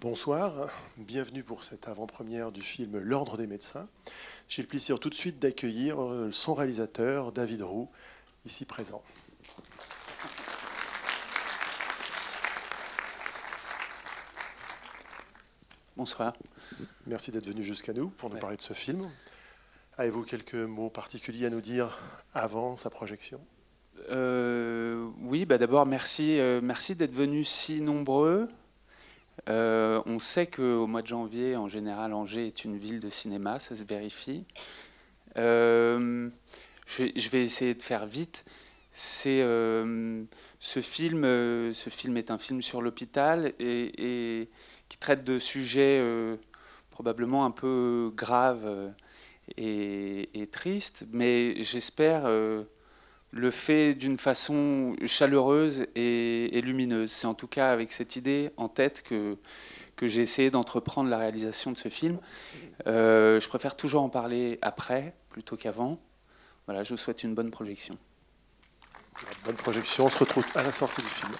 Bonsoir, bienvenue pour cette avant-première du film L'Ordre des médecins. J'ai le plaisir tout de suite d'accueillir euh, son réalisateur, David Roux, ici présent. Bonsoir. Merci d'être venu jusqu'à nous pour nous parler de ce film. Avez-vous quelques mots particuliers à nous dire avant sa projection? Euh, Oui, bah d'abord merci, euh, merci d'être venus si nombreux. Euh, on sait qu'au mois de janvier, en général, Angers est une ville de cinéma, ça se vérifie. Euh, je, vais, essayer de faire vite. C'est euh, ce film. est un film sur l'hôpital et, qui traite de sujets probablement un peu graves et tristes, mais j'espère le fait d'une façon chaleureuse et, lumineuse. C'est en tout cas avec cette idée en tête que, que j'ai essayé d'entreprendre la réalisation de ce film. Euh, je préfère toujours en parler après plutôt qu'avant. Voilà, je vous souhaite une bonne projection. Bonne projection, on se retrouve à la sortie du film.